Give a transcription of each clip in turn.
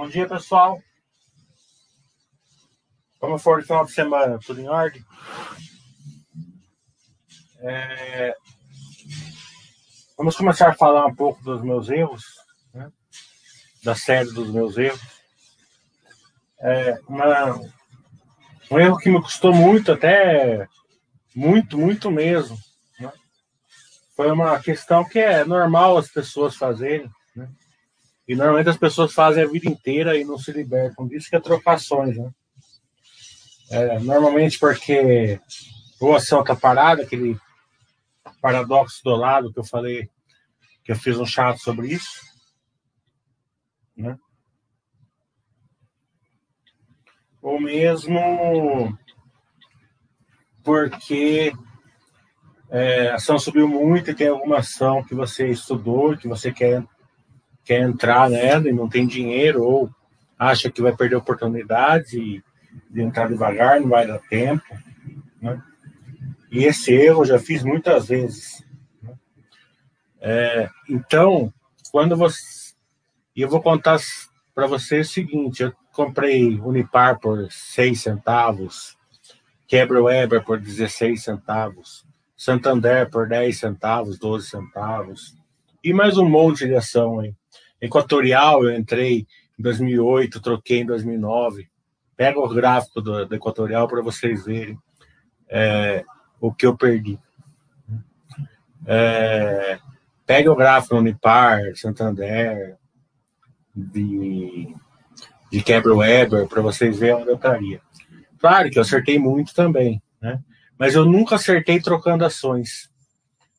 Bom dia, pessoal. Como for o final de semana? Tudo em ordem? É... Vamos começar a falar um pouco dos meus erros, né? da série dos meus erros. É uma... Um erro que me custou muito, até muito, muito mesmo. Né? Foi uma questão que é normal as pessoas fazerem. Né? E normalmente as pessoas fazem a vida inteira e não se libertam disso, que é trocações. Né? É, normalmente porque ou a ação está parada, aquele paradoxo do lado que eu falei, que eu fiz um chato sobre isso. Né? Ou mesmo porque é, a ação subiu muito e tem alguma ação que você estudou, que você quer, quer entrar nela e não tem dinheiro, ou acha que vai perder oportunidade e de entrar devagar, não vai dar tempo. Né? E esse erro eu já fiz muitas vezes. Né? É, então, quando você. E eu vou contar para você o seguinte: eu comprei Unipar por 6 centavos, Quebra Weber por 16 centavos, Santander por 10 centavos, 12 centavos, e mais um monte de ação. Hein? Equatorial eu entrei em 2008, troquei em 2009. Pega o gráfico do, do Equatorial para vocês verem é, o que eu perdi. É, pega o gráfico do Unipar, Santander, de, de Quebra Weber, para vocês verem onde eu estaria. Claro que eu acertei muito também, né? mas eu nunca acertei trocando ações.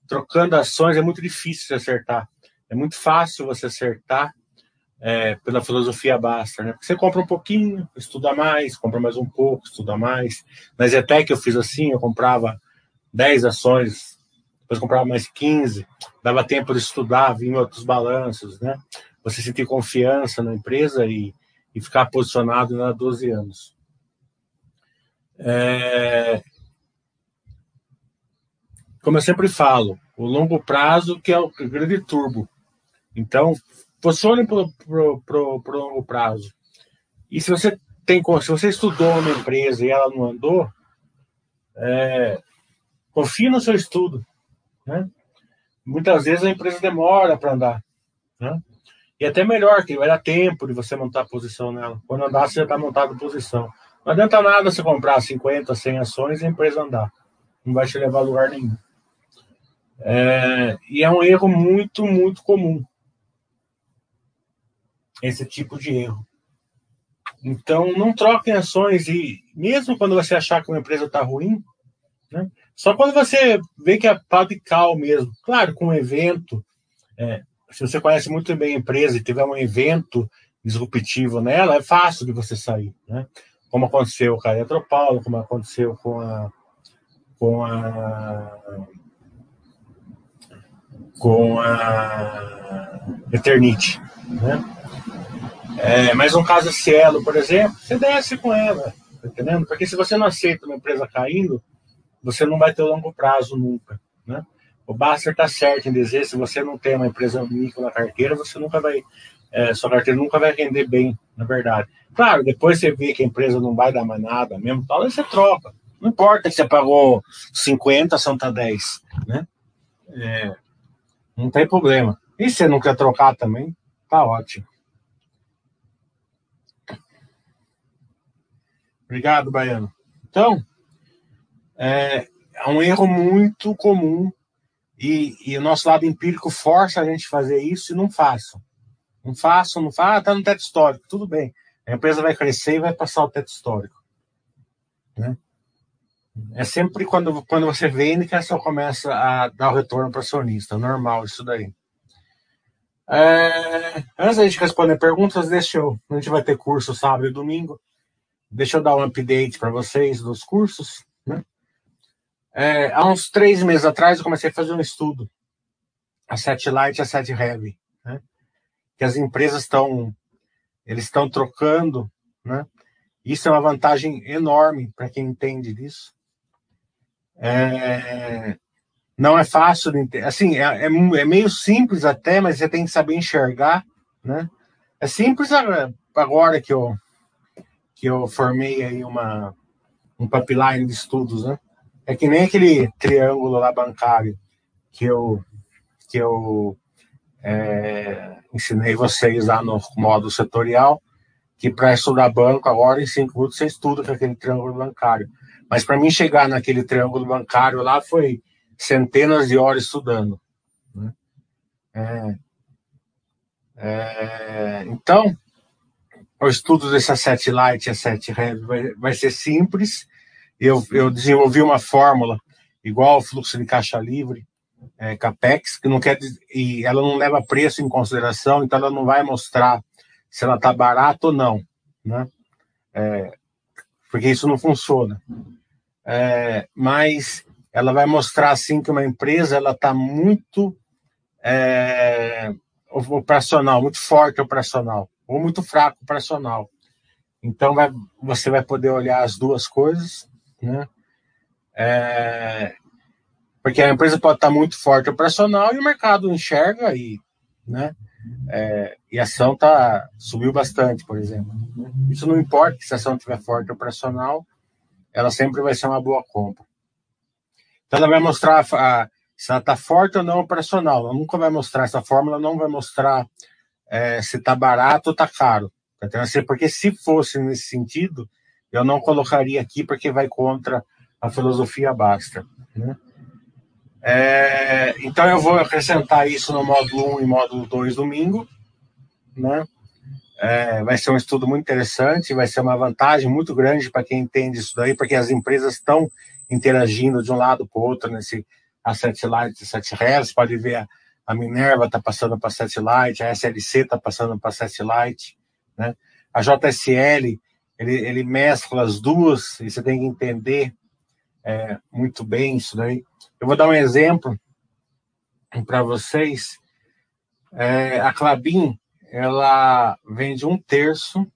Trocando ações é muito difícil de acertar. É muito fácil você acertar é, pela filosofia basta, né? Porque você compra um pouquinho, estuda mais, compra mais um pouco, estuda mais. Na Zetec eu fiz assim, eu comprava 10 ações, depois comprava mais 15, dava tempo de estudar, vir outros balanços, né? Você sentir confiança na empresa e, e ficar posicionado há 12 anos. É... Como eu sempre falo, o longo prazo que é o grande turbo. Então, Funcione para o longo prazo. E se você tem, se você estudou uma empresa e ela não andou, é, confie no seu estudo. Né? Muitas vezes a empresa demora para andar. Né? E até melhor, que vai dar tempo de você montar a posição nela. Quando andar, você já está montado a posição. Não adianta nada você comprar 50, 100 ações e a empresa andar. Não vai te levar a lugar nenhum. É, e é um erro muito, muito comum esse tipo de erro. Então, não troquem ações e mesmo quando você achar que uma empresa está ruim, né, só quando você vê que é pau de cal mesmo. Claro, com um evento, é, se você conhece muito bem a empresa e tiver um evento disruptivo nela, é fácil de você sair, né? Como aconteceu com a Eletropaulo, como aconteceu com a com a com a Eternite, né? É, mas um caso Cielo, por exemplo, você desce com ela, tá entendendo? Porque se você não aceita uma empresa caindo, você não vai ter longo prazo nunca, né? O Baster está certo em dizer, se você não tem uma empresa micro na carteira, você nunca vai, é, sua carteira nunca vai render bem, na verdade. Claro, depois você vê que a empresa não vai dar mais nada mesmo, tal, aí você troca. Não importa que você pagou 50, são tá 10, né? É, não tem problema. E se você não quer trocar também, tá ótimo. Obrigado, Baiano. Então, é, é um erro muito comum e, e, o nosso lado empírico força a gente fazer isso e não façam. Não façam, não façam, ah, tá no teto histórico, tudo bem. A empresa vai crescer e vai passar o teto histórico. Né? É sempre quando, quando você vende que a ação começa a dar o retorno para o acionista. Normal isso daí. É, antes da gente responder perguntas, deixa eu. A gente vai ter curso sábado e domingo. Deixa eu dar um update para vocês dos cursos. Né? É, há uns três meses atrás eu comecei a fazer um estudo, a Set Light e a Set Heavy, né? que as empresas estão eles estão trocando, né? Isso é uma vantagem enorme para quem entende disso. É, não é fácil de entender. Assim, é, é, é, meio simples até, mas você tem que saber enxergar, né? É simples agora que eu que eu formei aí uma um pipeline de estudos, né? É que nem aquele triângulo lá bancário que eu que eu é, ensinei vocês lá no modo setorial, que para estudar banco agora em cinco minutos você estuda com aquele triângulo bancário. Mas para mim chegar naquele triângulo bancário lá foi centenas de horas estudando. Né? É, é, então, o estudo desse asset light e asset heavy vai, vai ser simples. Eu, eu desenvolvi uma fórmula igual ao fluxo de caixa livre, é, capex, que não quer e ela não leva preço em consideração, então ela não vai mostrar se ela está barata ou não, né? É, porque isso não funciona. É, mas ela vai mostrar assim que uma empresa ela está muito é, operacional, muito forte operacional, ou muito fraco operacional. Então vai, você vai poder olhar as duas coisas, né? É, porque a empresa pode estar muito forte operacional e o mercado enxerga e, né? É, e a ação tá, subiu bastante, por exemplo. Isso não importa se a ação estiver forte operacional, ela sempre vai ser uma boa compra. Então ela vai mostrar a, se ela está forte ou não operacional. Ela nunca vai mostrar, essa fórmula não vai mostrar é, se está barato ou está caro. Porque se fosse nesse sentido, eu não colocaria aqui porque vai contra a filosofia basta. Né? É, então eu vou acrescentar isso no módulo 1 e módulo 2 domingo. Né? É, vai ser um estudo muito interessante, vai ser uma vantagem muito grande para quem entende isso daí, porque as empresas estão interagindo de um lado para o outro nesse asset light e asset heavy. Você pode ver a, a Minerva está passando para light, a SLC está passando para light. Né? A JSL, ele, ele mescla as duas e você tem que entender é, muito bem isso daí. Eu vou dar um exemplo para vocês. É, a Clabin, ela vende um terço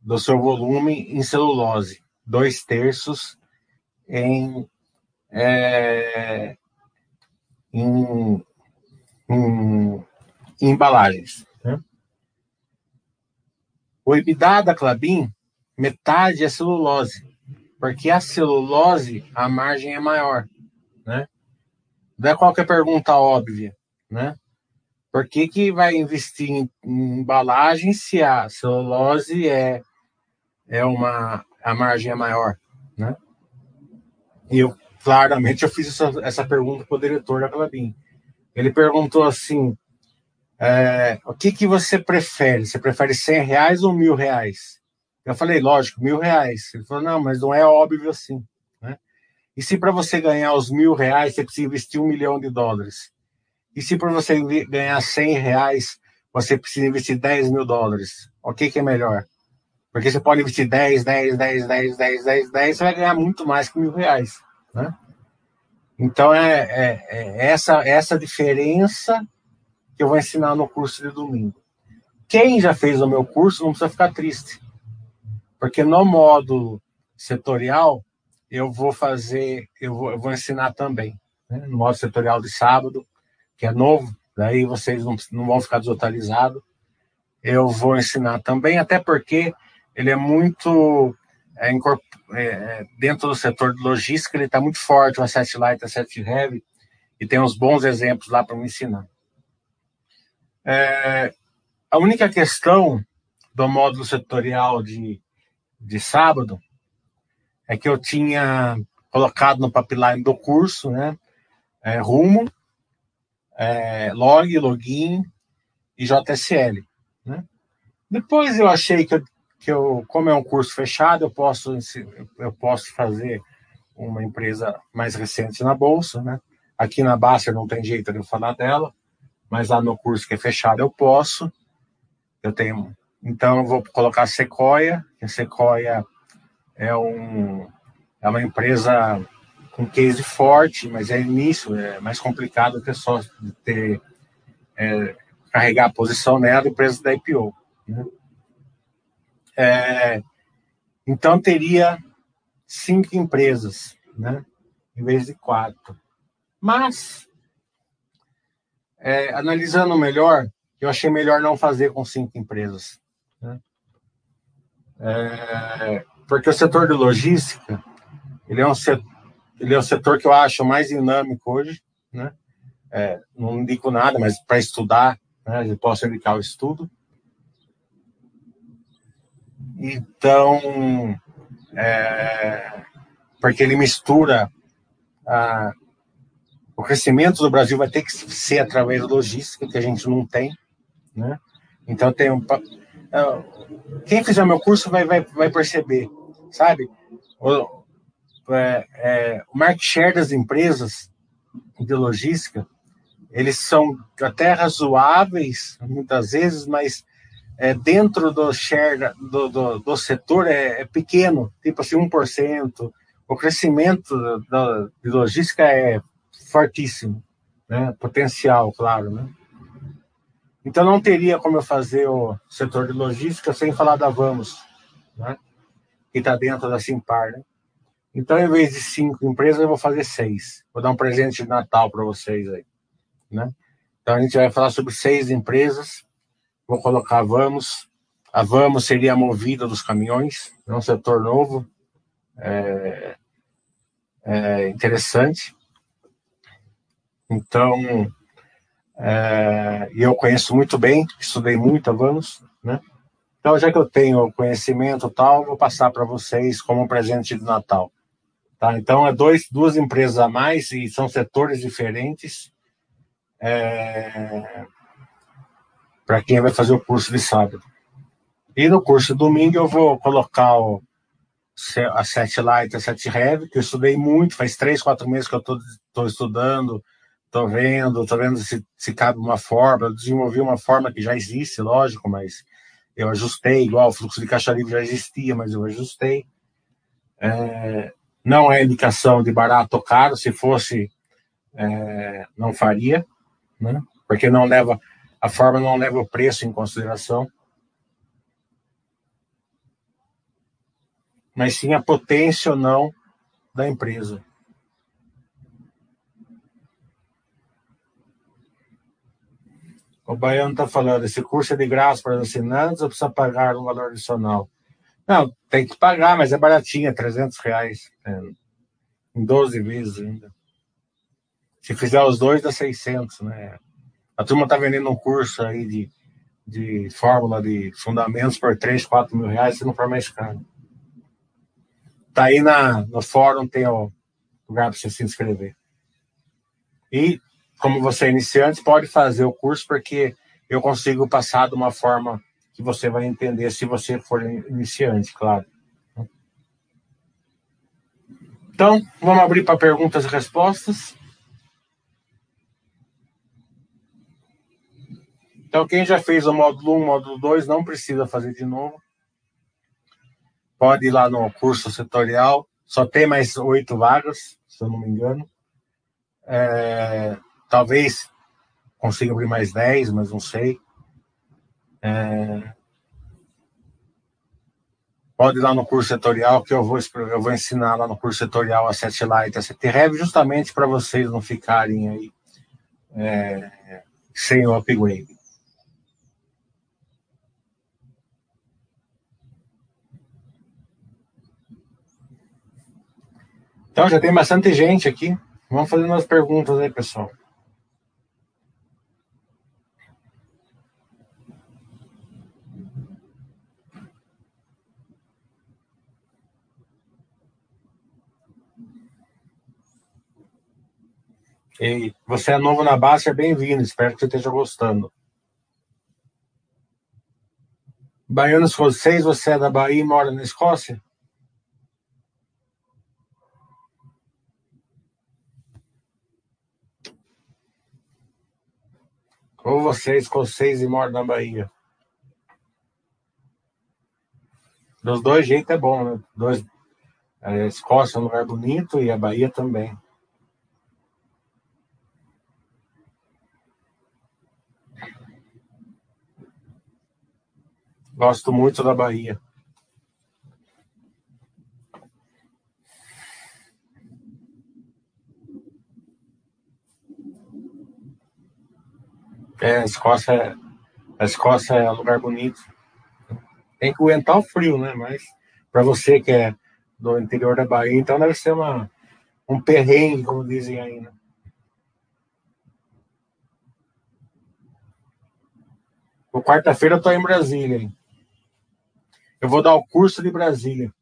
do seu volume em celulose, dois terços em, é, em, em, em embalagens. Né? O EBITDA da Clabin, metade é celulose porque a celulose, a margem é maior, né? Não é qualquer pergunta óbvia, né? Por que, que vai investir em, em embalagem se a celulose é, é uma... a margem é maior, né? E eu, claramente, eu fiz essa, essa pergunta para o diretor da Clabin. Ele perguntou assim, é, o que, que você prefere? Você prefere 100 reais ou mil reais? Eu falei, lógico, mil reais. Ele falou, não, mas não é óbvio assim. Né? E se para você ganhar os mil reais, você precisa investir um milhão de dólares? E se para você ganhar cem reais, você precisa investir 10 mil dólares? O que, que é melhor? Porque você pode investir 10, 10, 10, 10, 10, 10, 10, você vai ganhar muito mais que mil reais. Né? Então é, é, é essa, essa diferença que eu vou ensinar no curso de domingo. Quem já fez o meu curso não precisa ficar triste porque no módulo setorial, eu vou fazer, eu vou, eu vou ensinar também. Né? No módulo setorial de sábado, que é novo, daí vocês não, não vão ficar desatualizados. Eu vou ensinar também, até porque ele é muito. É, é, dentro do setor de logística, ele está muito forte, o Asset Light, o Asset Heavy, e tem uns bons exemplos lá para me ensinar. É, a única questão do módulo setorial de de sábado é que eu tinha colocado no pipeline do curso, né? É, rumo, é, log, login e JSL, né? Depois eu achei que eu, que eu, como é um curso fechado, eu posso, eu posso fazer uma empresa mais recente na bolsa, né? Aqui na Baster não tem jeito de eu falar dela, mas lá no curso que é fechado eu posso. Eu tenho então, eu vou colocar Sequoia, que Sequoia é, um, é uma empresa com case forte, mas é início, é mais complicado que só ter, é, carregar a posição nela e preço da IPO. Né? É, então, teria cinco empresas, né? em vez de quatro. Mas, é, analisando melhor, eu achei melhor não fazer com cinco empresas É, porque o setor de logística, ele é, um setor, ele é um setor que eu acho mais dinâmico hoje, né? É, não indico nada, mas para estudar, né, eu posso indicar o estudo. Então, é, porque ele mistura a, o crescimento do Brasil vai ter que ser através da logística, que a gente não tem, né? Então, tem um, é, quem fizer meu curso vai, vai, vai perceber, sabe? O, é, é, o market share das empresas de logística, eles são até razoáveis, muitas vezes, mas é, dentro do share do, do, do setor é, é, pequeno, tipo assim, 1%. O crescimento da, de logística é fortíssimo, né? potencial, claro. Né? Então não teria como eu fazer o setor de logística sem falar da Vamos, né? que está dentro da Simpar. Né? Então, em vez de cinco empresas, eu vou fazer seis. Vou dar um presente de Natal para vocês aí. Né? Então a gente vai falar sobre seis empresas Vou colocar Vamos. A Vamos seria a movida dos caminhões, é um setor novo, é, é interessante. Então, é, eu conheço muito bem, estudei muito a Vamos, né? Então, já que eu tenho conhecimento tal, vou passar para vocês como um presente de Natal. Tá? Então, é dois, duas empresas a mais e são setores diferentes. É, para quem vai fazer o curso de sábado. E no curso de domingo eu vou colocar o, a Sete Light, a Sete Heavy, que eu estudei muito, faz três, quatro meses que eu estou estudando, estou vendo, estou vendo se, se cabe uma forma, eu desenvolvi uma forma que já existe, lógico, mas eu ajustei, igual o fluxo de caixa livre já existia, mas eu ajustei. É, não é indicação de barato ou caro, se fosse, é, não faria, né? porque não leva a forma não leva o preço em consideração, mas sim a potência ou não da empresa. O Baiano está falando, esse curso é de graça para os assinantes ou precisa pagar um valor adicional? Não, tem que pagar, mas é baratinho, é 300 reais. É, em 12 vezes ainda. Se fizer os dois, dá 600, né? A turma está vendendo um curso aí de, de fórmula de fundamentos por 3, 4 mil reais, se não for mais caro. Tá aí na, no fórum, tem o lugar para você se inscrever. E, como você é iniciante, pode fazer o curso, porque eu consigo passar de uma forma que você vai entender se você for iniciante, claro. Então, vamos abrir para perguntas e respostas. Então, quem já fez o módulo 1, módulo 2, não precisa fazer de novo. Pode ir lá no curso setorial. Só tem mais oito vagas, se eu não me engano. É, talvez consiga abrir mais dez, mas não sei. É, pode ir lá no curso setorial, que eu vou, eu vou ensinar lá no curso setorial a Set Light, a Set Rev, justamente para vocês não ficarem aí é, sem o upgrade. Então, já tem bastante gente aqui. Vamos fazer umas perguntas aí, pessoal. E você é novo na base, é bem-vindo. Espero que você esteja gostando. Baianos vocês, você é da Bahia e mora na Escócia? Ou você é escocês e mora na Bahia? Dos dois jeitos é bom, né? Dois, a Escócia é um lugar bonito e a Bahia também. Gosto muito da Bahia. É, a Escócia, a Escócia é um lugar bonito. tem que aguentar o frio, né? Mas para você que é do interior da Bahia, então deve ser uma, um perrengue, como dizem aí, né? Quarta-feira eu tô em Brasília. Eu vou dar o curso de Brasília.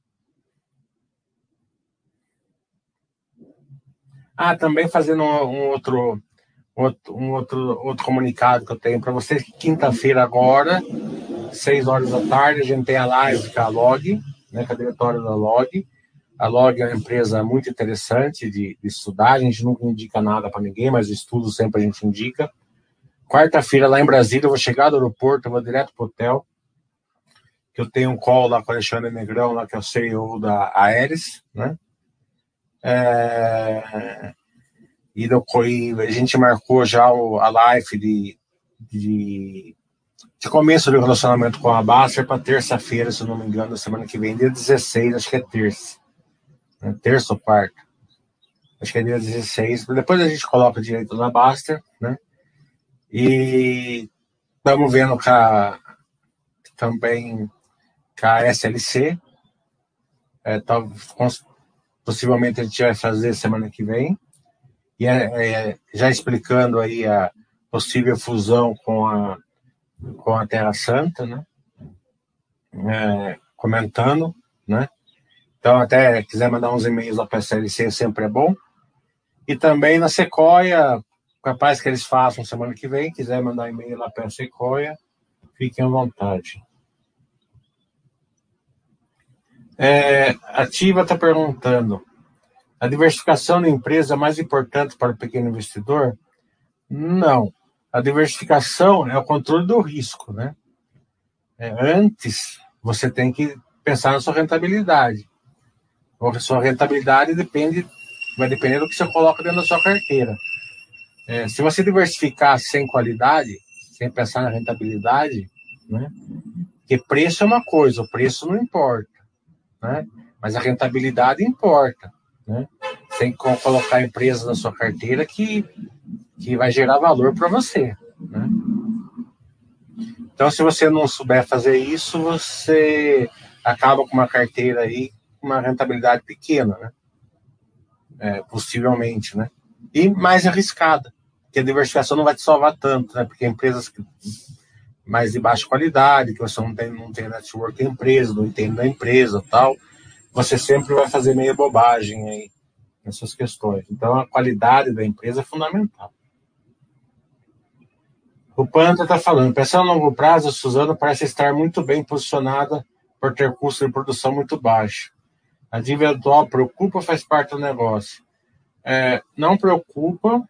Ah, também fazendo um, um outro, outro, um outro, outro comunicado que eu tenho para vocês. Quinta-feira agora, seis horas da tarde, a gente tem a live com a Log, né, com a diretora da Log. A Log é uma empresa muito interessante de, de estudar. A gente nunca indica nada para ninguém, mas estudo sempre a gente indica. Quarta-feira, lá em Brasília, eu vou chegar do aeroporto, eu vou direto pro hotel. Que eu tenho um call lá com o Alexandre Negrão, lá, que é o CEO da Aeres, né? É... E, e a gente marcou já o, a live de, de, de começo do relacionamento com a Baster para terça-feira, se não me engano, semana que vem, dia 16, acho que é terça. Né? Terça ou quarta. Acho que é dia 16. Depois a gente coloca direito na Baster, né? E estamos vendo com a, também com a SLC. É, tá, possivelmente a gente vai fazer semana que vem. E é, é, já explicando aí a possível fusão com a, com a Terra Santa, né? É, comentando, né? Então, até quiser mandar uns e-mails lá para a SLC, sempre é bom. E também na Sequoia, capaz que eles façam semana que vem. Quiser mandar e-mail lá para a Sequoia, fiquem à vontade. É, a Tiva está perguntando: a diversificação da empresa é mais importante para o pequeno investidor? Não. A diversificação é o controle do risco, né? É, antes, você tem que pensar na sua rentabilidade. A sua rentabilidade depende, vai depender do que você coloca dentro da sua carteira. É, se você diversificar sem qualidade, sem pensar na rentabilidade, né? Porque preço é uma coisa, o preço não importa, né? Mas a rentabilidade importa, né? Tem que colocar empresas na sua carteira que, que vai gerar valor para você, né? Então, se você não souber fazer isso, você acaba com uma carteira aí com uma rentabilidade pequena, né? É, possivelmente, né? E mais arriscada que a diversificação não vai te salvar tanto, né? Porque empresas mais de baixa qualidade, que você não tem, não tem network da empresa, não entende da empresa tal, você sempre vai fazer meia bobagem aí nessas questões. Então, a qualidade da empresa é fundamental. O Panta está falando, pensando a longo prazo, a Suzano parece estar muito bem posicionada por ter custo de produção muito baixo. A dívida atual preocupa faz parte do negócio? É, não preocupa,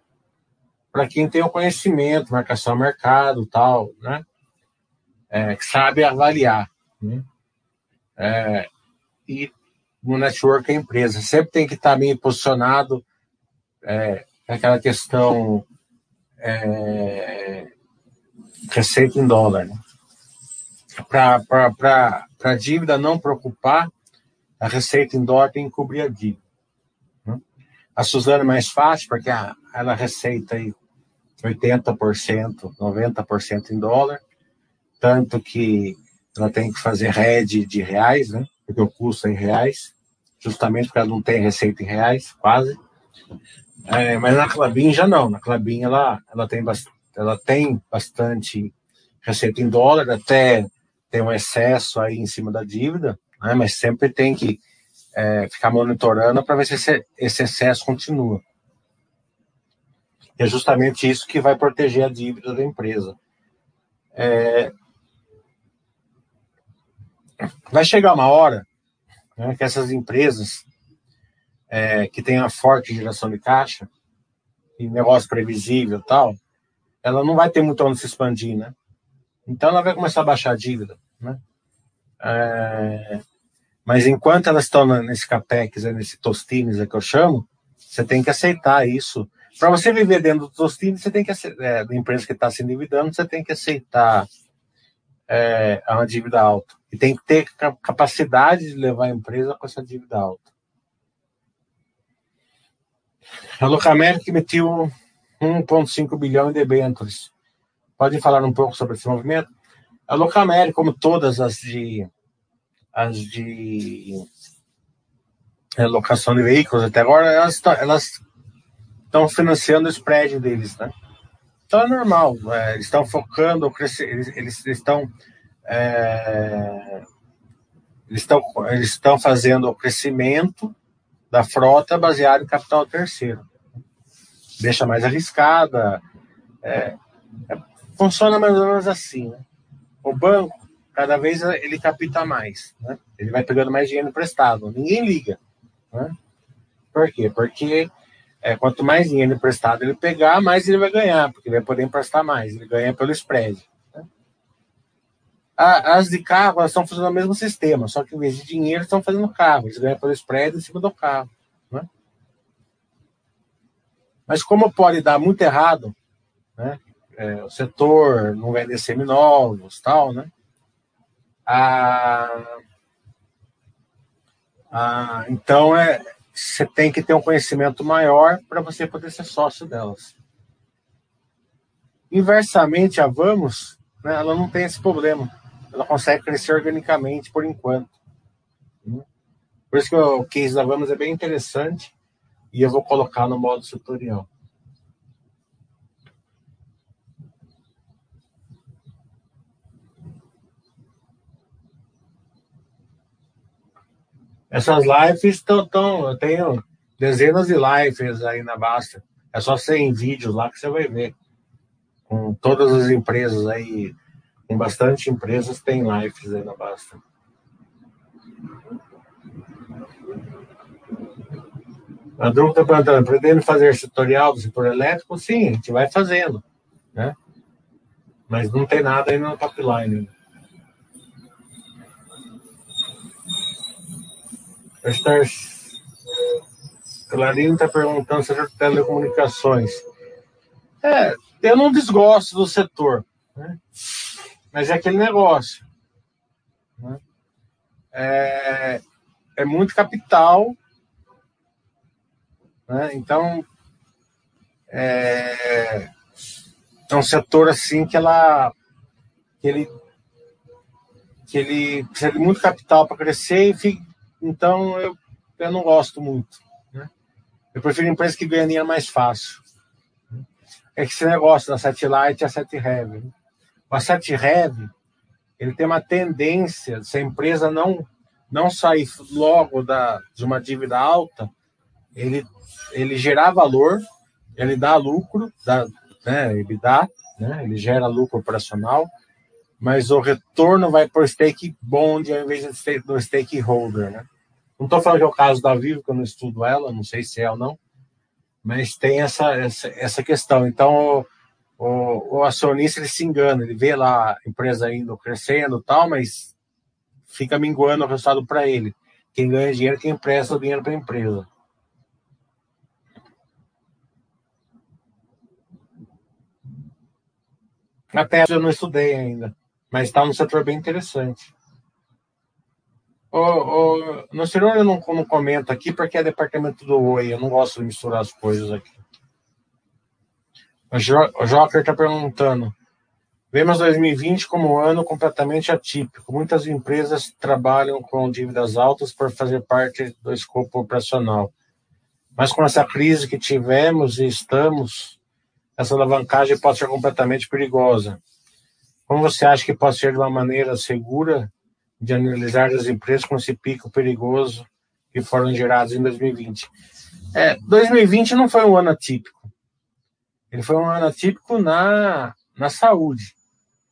para quem tem o conhecimento, marcação ao mercado, tal, né? É, que sabe avaliar, né? É, e no network a empresa sempre tem que estar bem posicionado é, aquela questão é, receita em dólar, né? Para a dívida não preocupar, a receita em dólar tem que cobrir a dívida. Né? A Suzana é mais fácil, porque a, ela receita aí 80%, 90% em dólar, tanto que ela tem que fazer rede de reais, né? Porque o custo é em reais, justamente porque ela não tem receita em reais, quase. É, mas na Clabin já não, na Clabin ela, ela, tem ela tem bastante receita em dólar, até tem um excesso aí em cima da dívida, né? mas sempre tem que é, ficar monitorando para ver se esse, esse excesso continua. E é justamente isso que vai proteger a dívida da empresa. É... Vai chegar uma hora né, que essas empresas é, que têm uma forte geração de caixa e negócio previsível tal, ela não vai ter muito onde se expandir, né? Então ela vai começar a baixar a dívida, né? É... Mas enquanto elas estão nesse capex, nesse tostines que eu chamo, você tem que aceitar isso para você viver dentro dos times, você tem que é, da empresa que está se endividando, você tem que aceitar é, uma dívida alta. E tem que ter capacidade de levar a empresa com essa dívida alta. A Locamérica emitiu 1,5 bilhão em debêntures. Pode falar um pouco sobre esse movimento? A Locamérica, como todas as de as de é, locação de veículos, até agora elas estão financiando o spread deles, né? Então é normal, é, eles estão focando, eles, estão é, eles estão eles estão fazendo o crescimento da frota baseado em capital terceiro. Deixa mais arriscada. É, é, funciona mais ou menos assim. Né? O banco, cada vez ele capta mais. Né? Ele vai pegando mais dinheiro emprestado. Ninguém liga. Né? Por quê? Porque é, quanto mais dinheiro emprestado ele pegar, mais ele vai ganhar, porque ele vai poder emprestar mais. Ele ganha pelo spread. Né? As de carro, elas estão fazendo o mesmo sistema, só que em vez de dinheiro, estão fazendo carro. Eles ganham pelo spread em cima do carro. Né? Mas como pode dar muito errado, né? É, o setor não vender seminovos, tal, né? Ah, ah, então é, você tem que ter um conhecimento maior para você poder ser sócio delas. Inversamente, a Vamos, né, ela não tem esse problema. Ela consegue crescer organicamente por enquanto. Por isso que o case da Vamos é bem interessante e eu vou colocar no modo tutorial. Essas lives estão. Tão, eu tenho dezenas de lives aí na Basta. É só ser vídeos lá que você vai ver. Com todas as empresas aí, com bastante empresas, tem lives aí na Basta. A Dru está perguntando, pretende fazer tutorial do setor elétrico? Sim, a gente vai fazendo, né? Mas não tem nada aí no pipeline. Estar... Clarinho está perguntando sobre telecomunicações. É, eu não desgosto do setor, né? mas é aquele negócio. Né? É, é muito capital, né? então é, é um setor assim que ela que ele que ele precisa de muito capital para crescer e fica, então, eu, eu não gosto muito. Né? Eu prefiro empresas que ganham dinheiro mais fácil. É que esse negócio da Satellite e a Set Heavy. Né? O Set Heavy, ele tem uma tendência, se a empresa não, não sair logo da, de uma dívida alta, ele, ele gerar valor, ele dá lucro, dá, né, ele dá, né, ele gera lucro operacional, mas o retorno vai por stake bond ao invés do stakeholder, né? Não estou falando que é o caso da Vivo, que eu não estudo ela, não sei se é ou não, mas tem essa, essa, essa questão. Então, o, o, acionista ele se engana, ele vê lá a empresa indo crescendo tal, mas fica minguando o resultado para ele. Quem ganha dinheiro é quem empresta o dinheiro para a empresa. A Tesla eu não estudei ainda, mas está num setor bem interessante. O, o, no senhor eu não, não comento aqui porque é departamento do Oi, eu não gosto de misturar as coisas aqui. O, jo, o Joker está perguntando. Vemos 2020 como um ano completamente atípico. Muitas empresas trabalham com dívidas altas por fazer parte do escopo operacional. Mas com essa crise que tivemos e estamos, essa alavancagem pode ser completamente perigosa. Como você acha que pode ser de uma maneira segura de analisar as empresas com esse pico perigoso que foram gerados em 2020. É, 2020 não foi um ano atípico. Ele foi um ano atípico na, na saúde.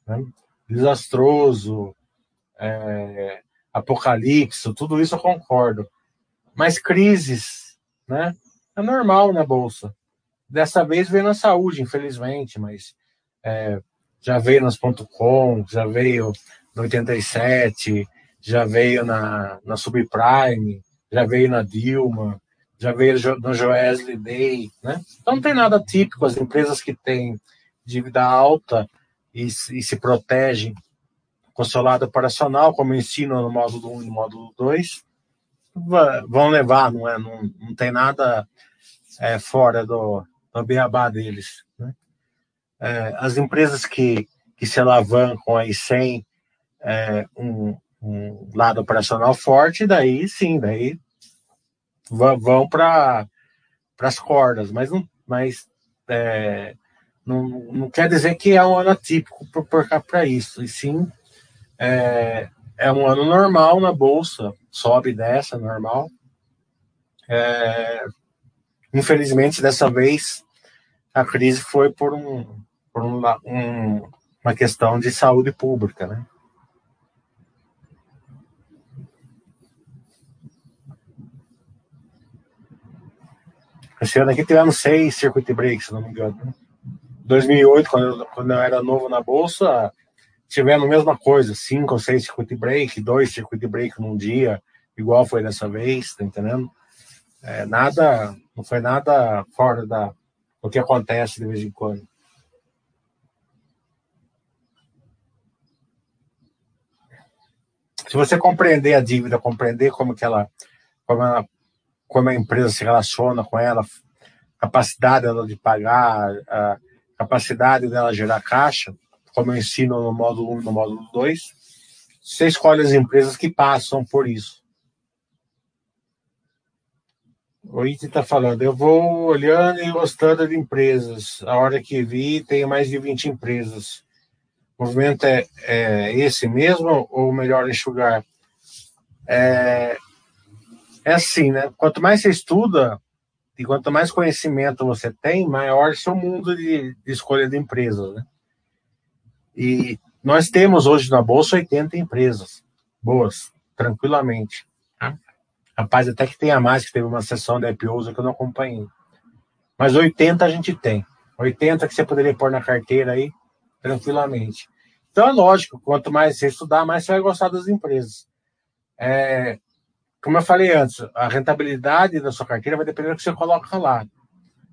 Né? Desastroso, é, apocalipse, tudo isso eu concordo. Mas crises, né? É normal na Bolsa. Dessa vez veio na saúde, infelizmente, mas é, já veio nas .com, já veio no 87, já veio na, na Subprime, já veio na Dilma, já veio no Joesley Day, né? Então não tem nada típico, as empresas que têm dívida alta e, e se protegem com seu lado operacional, como ensino no módulo 1 e no módulo 2, vão levar, não, é, não, não tem nada é, fora do, do beabá deles. Né? É, as empresas que, que se alavancam aí sem é, um, um lado operacional forte, daí sim, daí vão para as cordas, mas não, mas é, não, não quer dizer que é um ano atípico para isso, e sim é, é um ano normal na bolsa, sobe desce, é normal. É, infelizmente, dessa vez, a crise foi por, um, por uma, um, uma questão de saúde pública, né? Esse ano aqui tivemos seis circuit breaks, se não me engano. 2008, quando eu, quando eu era novo na bolsa, tivemos a mesma coisa, cinco ou seis circuit break, dois circuit break num dia, igual foi dessa vez, tá entendendo? É, nada, não foi nada fora da o que acontece de vez em quando. Se você compreender a dívida, compreender como que ela, como ela como a empresa se relaciona com ela, capacidade dela de pagar, a capacidade dela gerar caixa, como eu ensino no módulo 1 e no módulo 2, você escolhe as empresas que passam por isso. O Iti está falando, eu vou olhando e gostando de empresas. A hora que vi, tem mais de 20 empresas. O movimento é, é esse mesmo ou melhor enxugar? É, é assim, né? Quanto mais você estuda e quanto mais conhecimento você tem, maior seu mundo de, de escolha de empresas, né? E nós temos hoje na Bolsa 80 empresas boas, tranquilamente. Rapaz, até que tenha mais, que teve uma sessão de IPOs que eu não acompanhei. Mas 80 a gente tem. 80 que você poderia pôr na carteira aí, tranquilamente. Então é lógico, quanto mais você estudar, mais você vai gostar das empresas. É, como eu falei antes, a rentabilidade da sua carteira vai depender do que você coloca lá.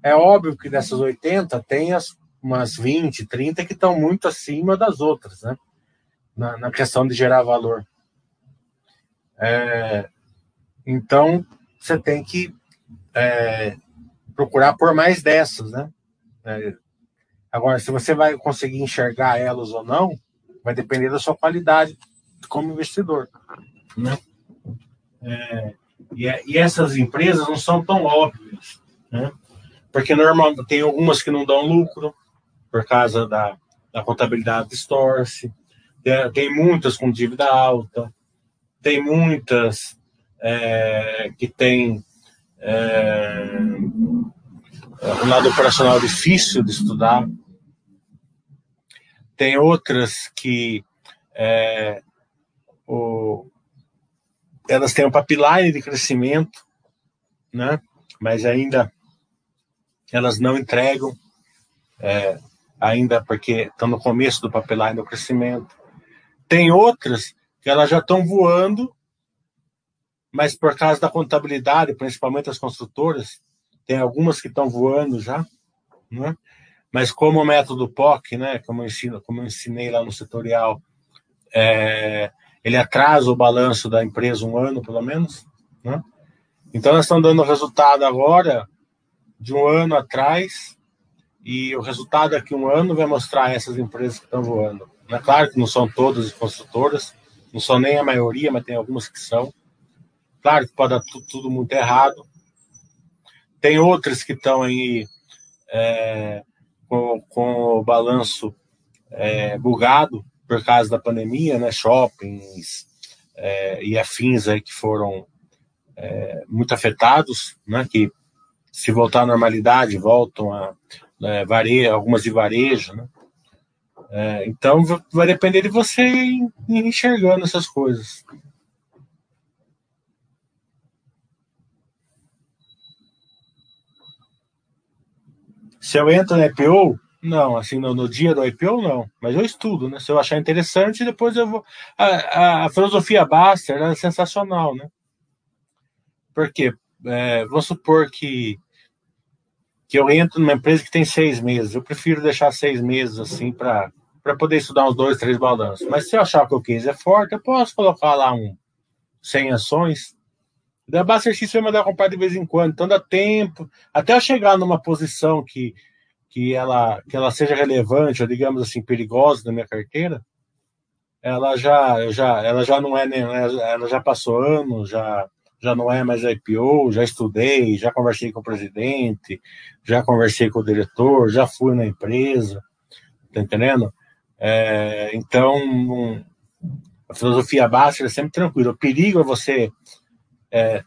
É óbvio que dessas 80 tem as, umas 20, 30 que estão muito acima das outras, né? Na, na questão de gerar valor. É, então, você tem que é, procurar por mais dessas, né? É, agora, se você vai conseguir enxergar elas ou não, vai depender da sua qualidade como investidor, né? É, e, e, essas empresas não são tão óbvias, né? Porque normal, tem algumas que não dão lucro por causa da, da contabilidade distorce, tem, tem muitas com dívida alta, tem muitas é, que tem é, um lado operacional difícil de estudar, tem outras que é, o, elas têm um pipeline de crescimento, né? mas ainda elas não entregam, é, ainda porque estão no começo do pipeline do crescimento. Tem outras que elas já estão voando, mas por causa da contabilidade, principalmente as construtoras, tem algumas que estão voando já, né? mas como o método POC, né, como eu, ensino, como eu ensinei lá no setorial, é, ele atrasa o balanço da empresa um ano, pelo menos. Né? Então, nós estamos dando resultado agora de um ano atrás, e o resultado daqui a um ano vai mostrar essas empresas que estão voando. É claro que não são todas construtoras, não são nem a maioria, mas tem algumas que são. Claro que pode dar tudo, tudo muito errado. Tem outras que estão aí é, com, com o balanço é, bugado, por causa da pandemia, né, shoppings é, e afins aí que foram é, muito afetados, né, que se voltar à normalidade voltam a é, varejo, algumas de varejo, né? É, então vai depender de você enxergando essas coisas. Se eu entro na IPO, não, assim, no, no, dia do IPO, não. Mas eu estudo, né? Se eu achar interessante, depois eu vou. A, a, a filosofia Baster é sensacional, né? Porque, é, vamos supor que, que eu entro numa empresa que tem seis meses. Eu prefiro deixar seis meses, assim, para poder estudar uns dois, três balanços. Mas se eu achar que o case é forte, eu posso colocar lá um 100 ações. Da Baster X vai mandar comprar de vez em quando. Então dá tempo. Até eu chegar numa posição que que ela, que ela seja relevante, ou digamos assim, perigosa na minha carteira, ela já, já, ela já não é, ela já passou anos, já, já não é mais IPO, já estudei, já conversei com o presidente, já conversei com o diretor, já fui na empresa, tá entendendo? É, então, a filosofia básica é sempre tranquila. O perigo é você. É,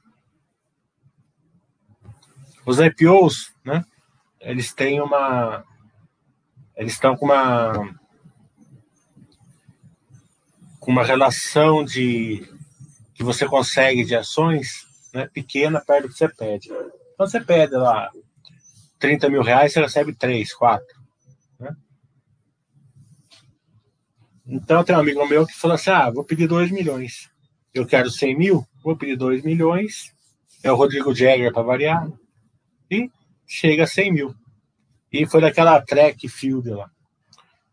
os IPOs, né? Eles têm uma. Eles estão com uma. Com uma relação de que você consegue de ações né, pequena perto do que você pede. Então você pede lá 30 mil reais, você recebe 3, 4. Né? Então tem um amigo meu que falou assim: ah, vou pedir 2 milhões. Eu quero 100 mil, vou pedir 2 milhões. É o Rodrigo Jagger para variar. E chega a 100 mil. E foi daquela track field lá.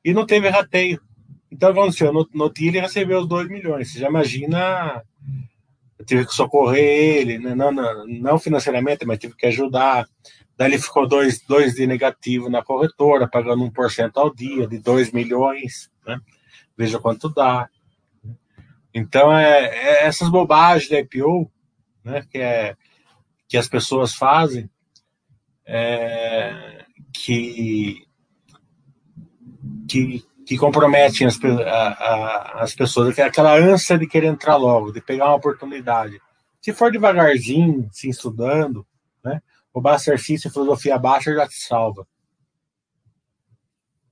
E não teve rateio. Então, aconteceu, no, no dia ele recebeu os 2 milhões. Você já imagina eu tive que socorrer ele, né? não, não, não, financeiramente, mas tive que ajudar. Daí ele ficou dois, dois de negativo na corretora, pagando 1% ao dia, de 2 milhões. Né? Veja quanto dá. Então, é, é, essas bobagens da IPO né, que, é, que as pessoas fazem, é, que, que, que comprometem as, a, a, as pessoas, aquela ânsia de querer entrar logo, de pegar uma oportunidade. Se for devagarzinho, se estudando, né, o exercício e filosofia baixa já te salva.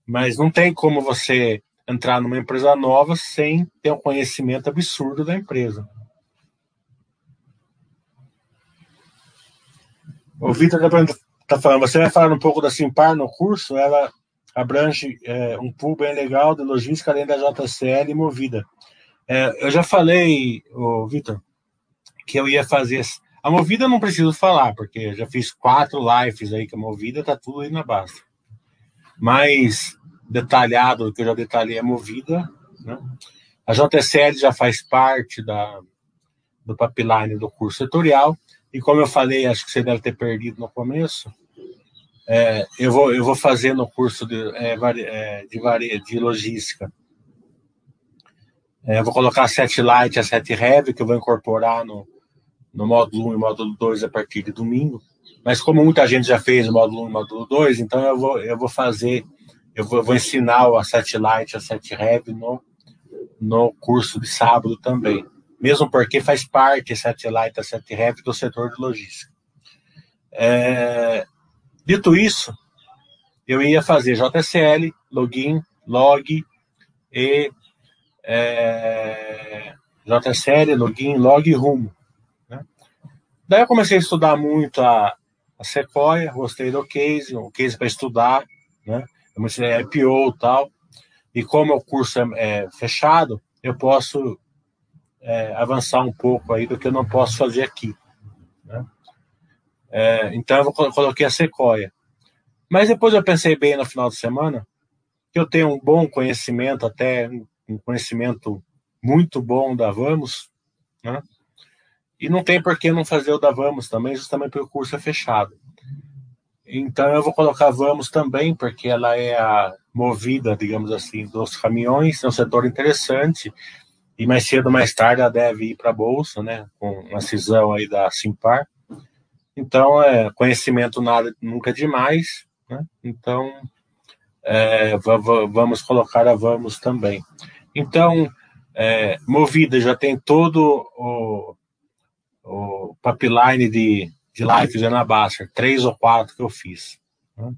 Mas não tem como você entrar numa empresa nova sem ter um conhecimento absurdo da empresa. O Vitor está tá falando, você vai falar um pouco da Simpar no curso? Ela abrange é, um pool bem legal de logística além da JCL e Movida. É, eu já falei, Vitor, que eu ia fazer. A Movida não preciso falar, porque já fiz quatro lives aí com a Movida, tá tudo aí na base. Mais detalhado do que eu já detalhei a Movida, né? A JCL já faz parte da, do pipeline do curso setorial, e como eu falei, acho que você deve ter perdido no começo, é, eu, vou, eu vou fazer no curso de, é, é de, de logística. É, eu vou colocar a set light e a set heavy, que eu vou incorporar no, no módulo 1 e módulo 2 a partir de domingo. Mas como muita gente já fez o módulo 1 e módulo 2, então eu vou, eu vou fazer, eu vou, eu vou ensinar a set light e a set heavy no, no curso de sábado também. Mesmo porque faz parte a set light e a set heavy do setor de logística. É, Dito isso, eu ia fazer JSL, login, log e é, JSL, login, log e rumo. Né? Daí eu comecei a estudar muito a, a Sequoia, gostei do case, o case para estudar, né? Eu a IPO e tal. E como o curso é, é fechado, eu posso é, avançar um pouco aí do que eu não posso fazer aqui. Né? É, então eu coloquei a Sequoia. Mas depois eu pensei bem no final de semana que eu tenho um bom conhecimento, até um conhecimento muito bom da Vamos, né? E não tem por que não fazer o da Vamos também, justamente porque o curso é fechado. Então eu vou colocar Vamos também, porque ela é a movida, digamos assim, dos caminhões, é um setor interessante. E mais cedo ou mais tarde ela deve ir para a Bolsa, né? Com uma cisão aí da Simpar. Então, é, conhecimento nada, nunca é demais, né? Então, é, vamos colocar a vamos também. Então, é, Movida já tem todo o, o pipeline de, de lives na Baster, três ou quatro que eu fiz. Né?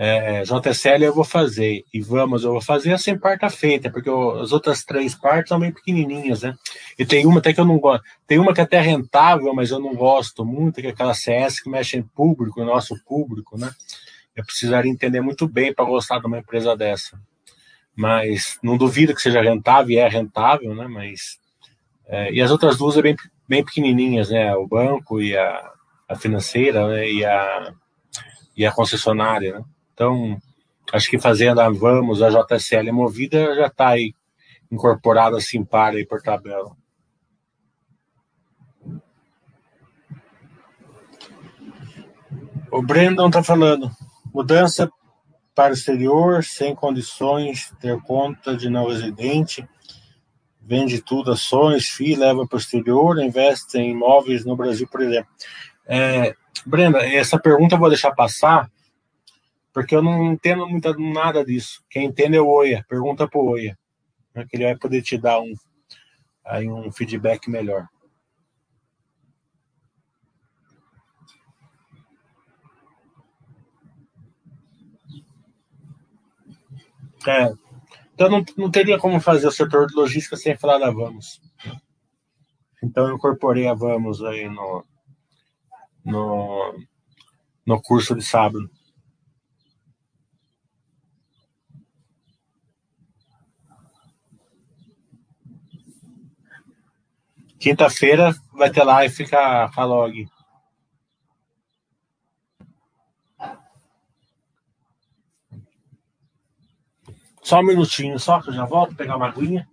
É, JSL eu vou fazer, e vamos, eu vou fazer assim, parte feita, porque eu, as outras três partes são bem pequenininhas, né? E tem uma até que eu não gosto, tem uma que é até rentável, mas eu não gosto muito, que é aquela CS que mexe em público, nosso público, né? Eu precisaria entender muito bem para gostar de uma empresa dessa. Mas não duvido que seja rentável, e é rentável, né? Mas, é, e as outras duas é bem, bem pequenininhas, né? O banco e a, a financeira, né? E a, e a concessionária, né? Então, acho que fazendo a Vamos, a JSL movida, já está aí incorporada assim para aí por tabela. O Brandon está falando, mudança para o exterior, sem condições, ter conta de não residente, vende tudo, ações, FII, leva para o exterior, investe em imóveis no Brasil, por exemplo. É, Brenda, essa pergunta eu vou deixar passar, porque eu não entendo muito, nada disso. Quem entende é o Oia, pergunta para o Oia, né, que ele vai poder te dar um, aí um feedback melhor. É, então não, não teria como fazer o setor de logística sem falar da Vamos. Então eu incorporei a Vamos aí no, no, no curso de sábado. Quinta-feira vai ter live fica a log. Só um minutinho, só que eu já volto pegar uma aguinha.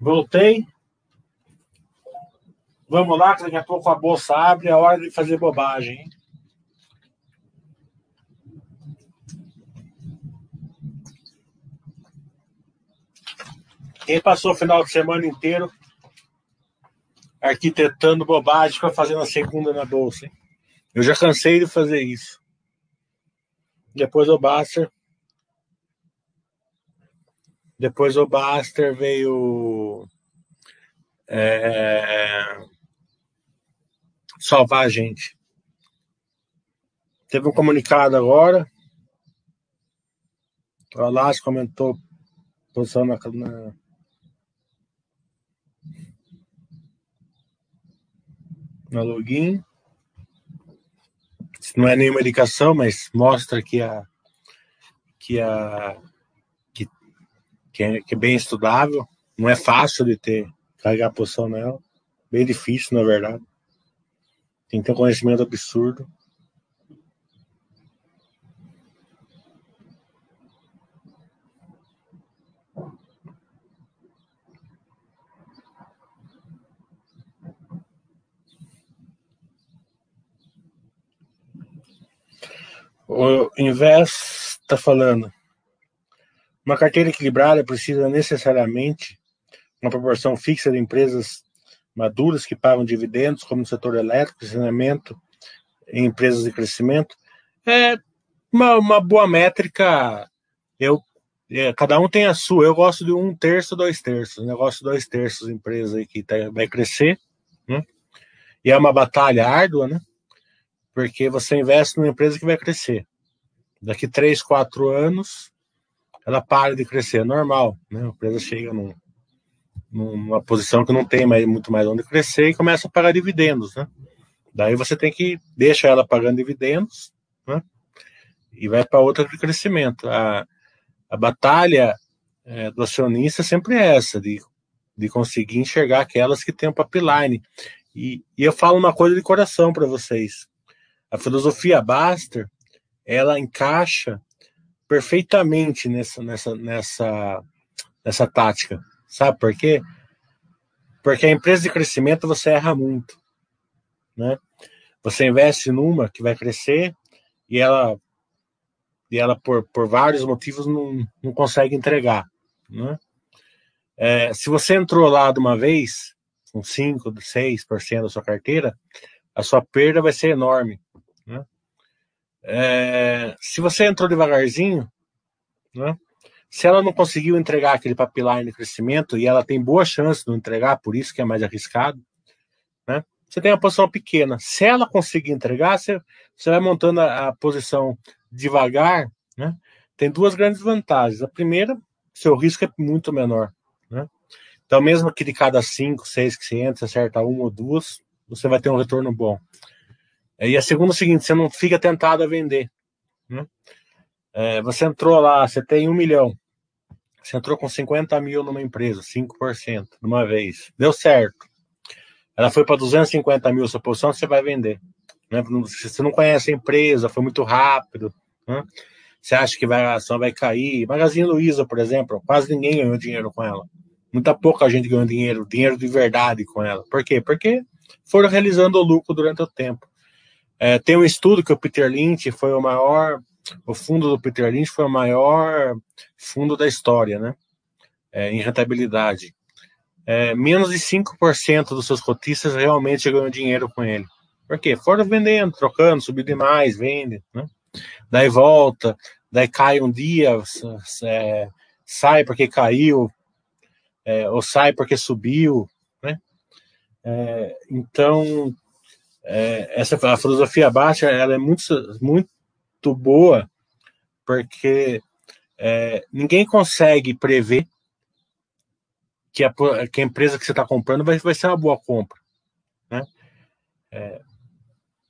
Voltei. Vamos lá, que daqui a pouco a bolsa abre, é hora de fazer bobagem. Hein? Quem passou o final de semana inteiro arquitetando bobagem, fica fazendo a segunda na bolsa. Hein? Eu já cansei de fazer isso. Depois o Baster depois o Baster veio é, salvar a gente. Teve um comunicado agora. O Alas comentou posição na, na na login. Não é nenhuma indicação, mas mostra que a que a que é, que é bem estudável. Não é fácil de ter, carregar a posição nela. Bem difícil, na verdade. Tem que ter um conhecimento absurdo. O Invest está falando. Uma carteira equilibrada precisa necessariamente uma proporção fixa de empresas maduras que pagam dividendos, como no setor elétrico, saneamento, em empresas de crescimento. É uma, uma boa métrica. Eu, é, cada um tem a sua. Eu gosto de um terço, dois terços. Negócio dois terços, empresa aí que tá, vai crescer. Né? E é uma batalha árdua, né? Porque você investe numa empresa que vai crescer. Daqui três, quatro anos, ela para de crescer, é normal, né? A empresa chega num, numa posição que não tem mais, muito mais onde crescer e começa a pagar dividendos, né? Daí você tem que deixa ela pagando dividendos, né? E vai para outra de crescimento. A, a batalha é, do acionista sempre é essa, de, de conseguir enxergar aquelas que têm um pipeline. E, e eu falo uma coisa de coração para vocês. A filosofia Baster, ela encaixa perfeitamente nessa, nessa, nessa, nessa tática. Sabe por quê? Porque a empresa de crescimento você erra muito. Né? Você investe numa que vai crescer e ela, e ela por, por vários motivos, não, não consegue entregar. Né? É, se você entrou lá de uma vez, com 5, 6% da sua carteira, a sua perda vai ser enorme. Né? É, se você entrou devagarzinho, né? se ela não conseguiu entregar aquele pipeline de crescimento e ela tem boa chance de não entregar, por isso que é mais arriscado, né? você tem uma posição pequena. Se ela conseguir entregar, você, você vai montando a, a posição devagar. Né? Tem duas grandes vantagens. A primeira, seu risco é muito menor. Né? Então, mesmo que de cada cinco, seis que você entra, acerta uma ou duas, você vai ter um retorno bom. E a segunda é o seguinte: você não fica tentado a vender. Né? É, você entrou lá, você tem um milhão. Você entrou com 50 mil numa empresa, 5% de uma vez. Deu certo. Ela foi para 250 mil sua posição, você vai vender. Né? Você não conhece a empresa, foi muito rápido. Né? Você acha que vai, a ação vai cair. Magazine Luiza, por exemplo, quase ninguém ganhou dinheiro com ela. Muita pouca gente ganhou dinheiro, dinheiro de verdade com ela. Por quê? Porque foram realizando o lucro durante o tempo. É, tem um estudo que o Peter Lynch foi o maior, o fundo do Peter Lynch foi o maior fundo da história, né? É, em rentabilidade. É, menos de 5% dos seus cotistas realmente ganham dinheiro com ele. Por quê? Foram vendendo, trocando, subindo demais, vende, né? Daí volta, daí cai um dia, é, sai porque caiu, é, ou sai porque subiu, é, então, é, essa a filosofia baixa ela é muito, muito boa porque é, ninguém consegue prever que a, que a empresa que você está comprando vai, vai ser uma boa compra. Né? É,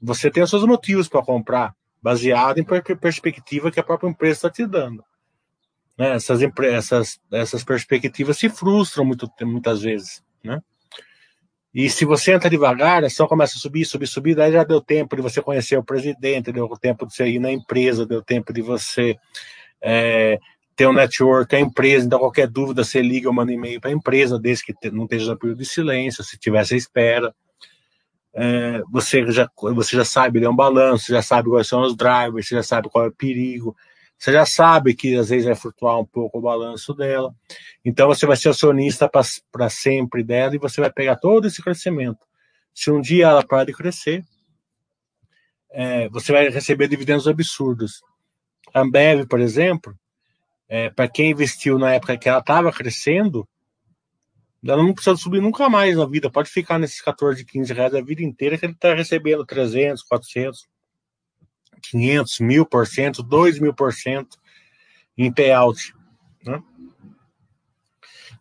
você tem os seus motivos para comprar, baseado em perspectiva que a própria empresa está te dando. Né? Essas, essas, essas perspectivas se frustram muito, muitas vezes. Né? E se você entra devagar, a ação começa a subir, subir, subir, daí já deu tempo de você conhecer o presidente, deu tempo de você ir na empresa, deu tempo de você é, ter um network, a empresa, então qualquer dúvida você liga ou manda e-mail para a empresa, desde que não esteja no período de silêncio, se tivesse espera. É, você, já, você já sabe ler um balanço, já sabe quais são os drivers, você já sabe qual é o perigo, você já sabe que às vezes vai flutuar um pouco o balanço dela. Então você vai ser acionista para sempre dela e você vai pegar todo esse crescimento. Se um dia ela parar de crescer, é, você vai receber dividendos absurdos. A Ambev, por exemplo, é, para quem investiu na época que ela estava crescendo, ela não precisa subir nunca mais na vida. Pode ficar nesses 14, 15 reais a vida inteira que ele está recebendo 300, 400. 500, mil por cento, 2 mil por cento em payout. Né?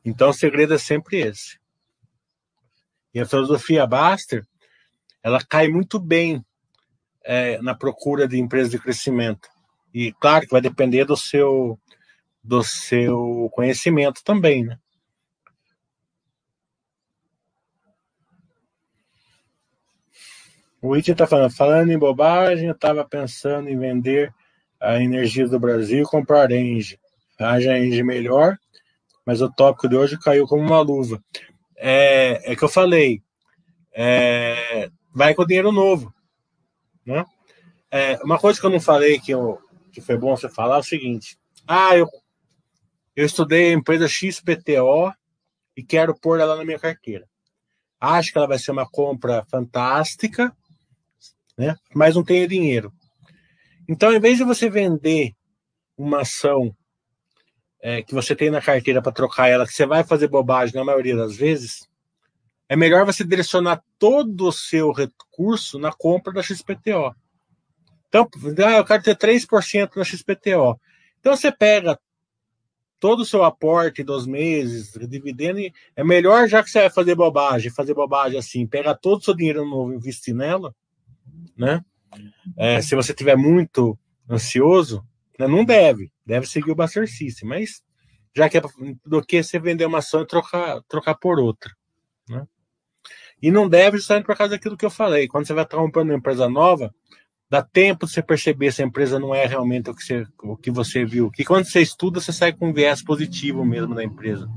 Então o segredo é sempre esse. E a filosofia Baster, ela cai muito bem é, na procura de empresas de crescimento. E claro que vai depender do seu do seu conhecimento também, né? O Iti está falando, falando em bobagem, eu estava pensando em vender a energia do Brasil e comprar Engie. Haja Engie melhor, mas o tópico de hoje caiu como uma luva. É, é que eu falei, é, vai com dinheiro novo. Né? É, uma coisa que eu não falei que, eu, que foi bom você falar é o seguinte: ah, eu, eu estudei a empresa XPTO e quero pôr ela na minha carteira. Acho que ela vai ser uma compra fantástica, né? mas não tenho dinheiro. Então, em vez de você vender uma ação é, que você tem na carteira para trocar ela, que você vai fazer bobagem na maioria das vezes, é melhor você direcionar todo o seu recurso na compra da XPTO. Então, ah, eu quero ter 3% na XPTO. Então, você pega todo o seu aporte dos meses, dividendo, é melhor já que você vai fazer bobagem, fazer bobagem assim, pega todo o seu dinheiro novo e investir nela, né? É, se você tiver muito ansioso, né, não deve, deve seguir o System, mas já que é do que você vender uma ação e trocar, trocar por outra, né? E não deve estar por causa daquilo que eu falei. Quando você vai estar comprando uma empresa nova, dá tempo de você perceber se a empresa não é realmente o que você, o que você viu. Que quando você estuda, você sai com um viés positivo mesmo da empresa.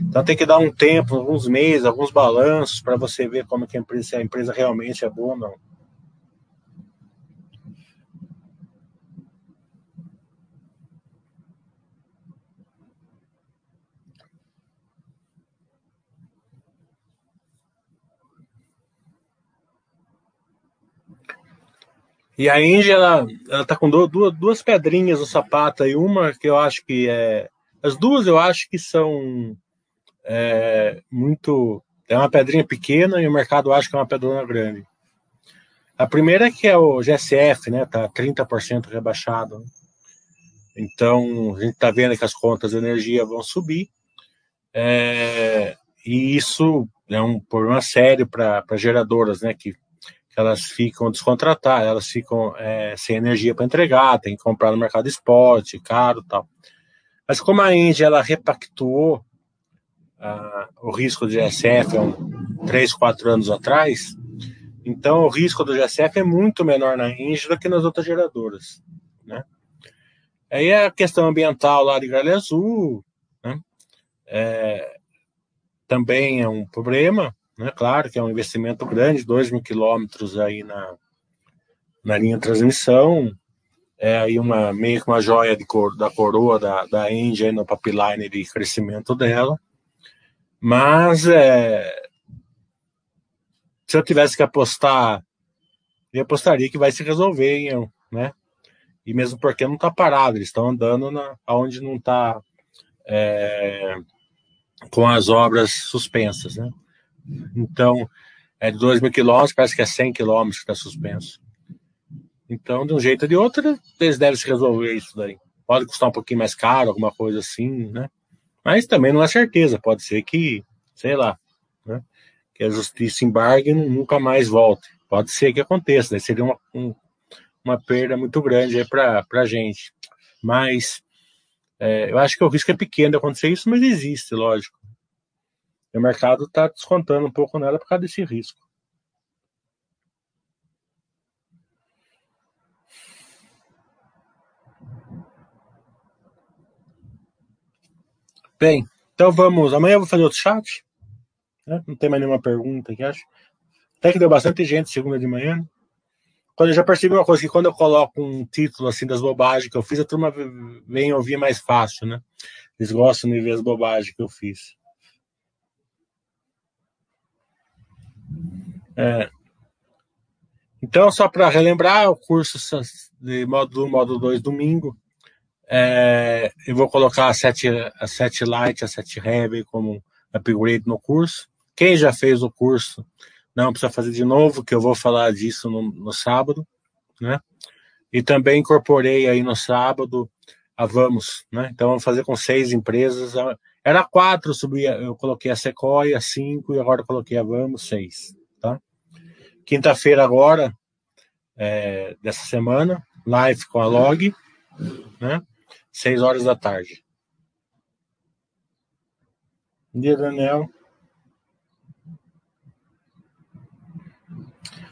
Então tem que dar um tempo, alguns meses, alguns balanços para você ver como que a empresa, se a empresa realmente é boa ou não. E a Inge, ela, tá com duas, duas pedrinhas no sapato e uma que eu acho que é. As duas eu acho que são é, muito. É uma pedrinha pequena e o mercado acha que é uma pedrona grande. A primeira é que é o GSF, né? Tá 30% rebaixado. Então, a gente está vendo que as contas de energia vão subir. É, e isso é um problema sério para geradoras, né? Que elas ficam descontratadas, elas ficam é, sem energia para entregar, tem que comprar no mercado spot, caro tal. Mas como a Engie ela repactuou ah, o risco do GSF há um, 3, 4 anos atrás, então o risco do GSF é muito menor na Engie do que nas outras geradoras. Né? Aí a questão ambiental lá de Galha Azul né? é, também é um problema, né? Claro que é um investimento grande, 2 mil quilômetros aí na, na linha de transmissão, é aí uma meio que uma joia de cor, da coroa da, da Engie no pipeline de crescimento dela. Mas é, se eu tivesse que apostar, eu apostaria que vai se resolver, né? E mesmo porque não está parado, eles estão andando na, onde não está é, com as obras suspensas, né? Então, é de 2 mil quilômetros, parece que é 100 quilômetros que está suspenso. Então, de um jeito ou de outro, eles devem se resolver isso daí. Pode custar um pouquinho mais caro, alguma coisa assim, né? Mas também não é certeza, pode ser que, sei lá, né? que a justiça embargue e nunca mais volte. Pode ser que aconteça, daí seria uma, um, uma perda muito grande para a gente. Mas é, eu acho que o risco é pequeno de acontecer isso, mas existe, lógico. E o mercado está descontando um pouco nela por causa desse risco. Bem, então vamos. Amanhã eu vou fazer outro chat. Né? Não tem mais nenhuma pergunta aqui, acho. Até que deu bastante gente segunda de manhã. Quando eu já percebi uma coisa, que quando eu coloco um título assim das bobagens que eu fiz, a turma vem ouvir mais fácil, né? Eles gostam de ver as bobagens que eu fiz. É. Então, só para relembrar, o curso de módulo 1, módulo 2, domingo, é, eu vou colocar a 7, a 7 Lite, a 7 Heavy como upgrade no curso. Quem já fez o curso, não precisa fazer de novo, que eu vou falar disso no, no sábado, né? E também incorporei aí no sábado a Vamos, né? Então, vamos fazer com seis empresas. Era quatro, subi, eu coloquei a Sequoia, cinco, e agora coloquei a Vamos, seis. Quinta-feira agora, é, dessa semana, live com a Log, né? Seis horas da tarde. Bom dia, Daniel.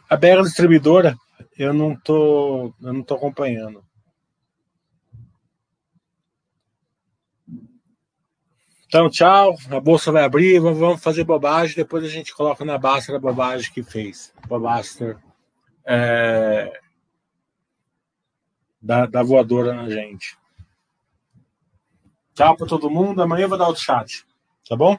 A BR Distribuidora, eu não tô, eu não tô acompanhando. Então, tchau. A bolsa vai abrir, vamos fazer bobagem. Depois a gente coloca na basta a bobagem que fez. Bobaster. É, da, da voadora na gente. Tchau para todo mundo. Amanhã eu vou dar outro chat. Tá bom?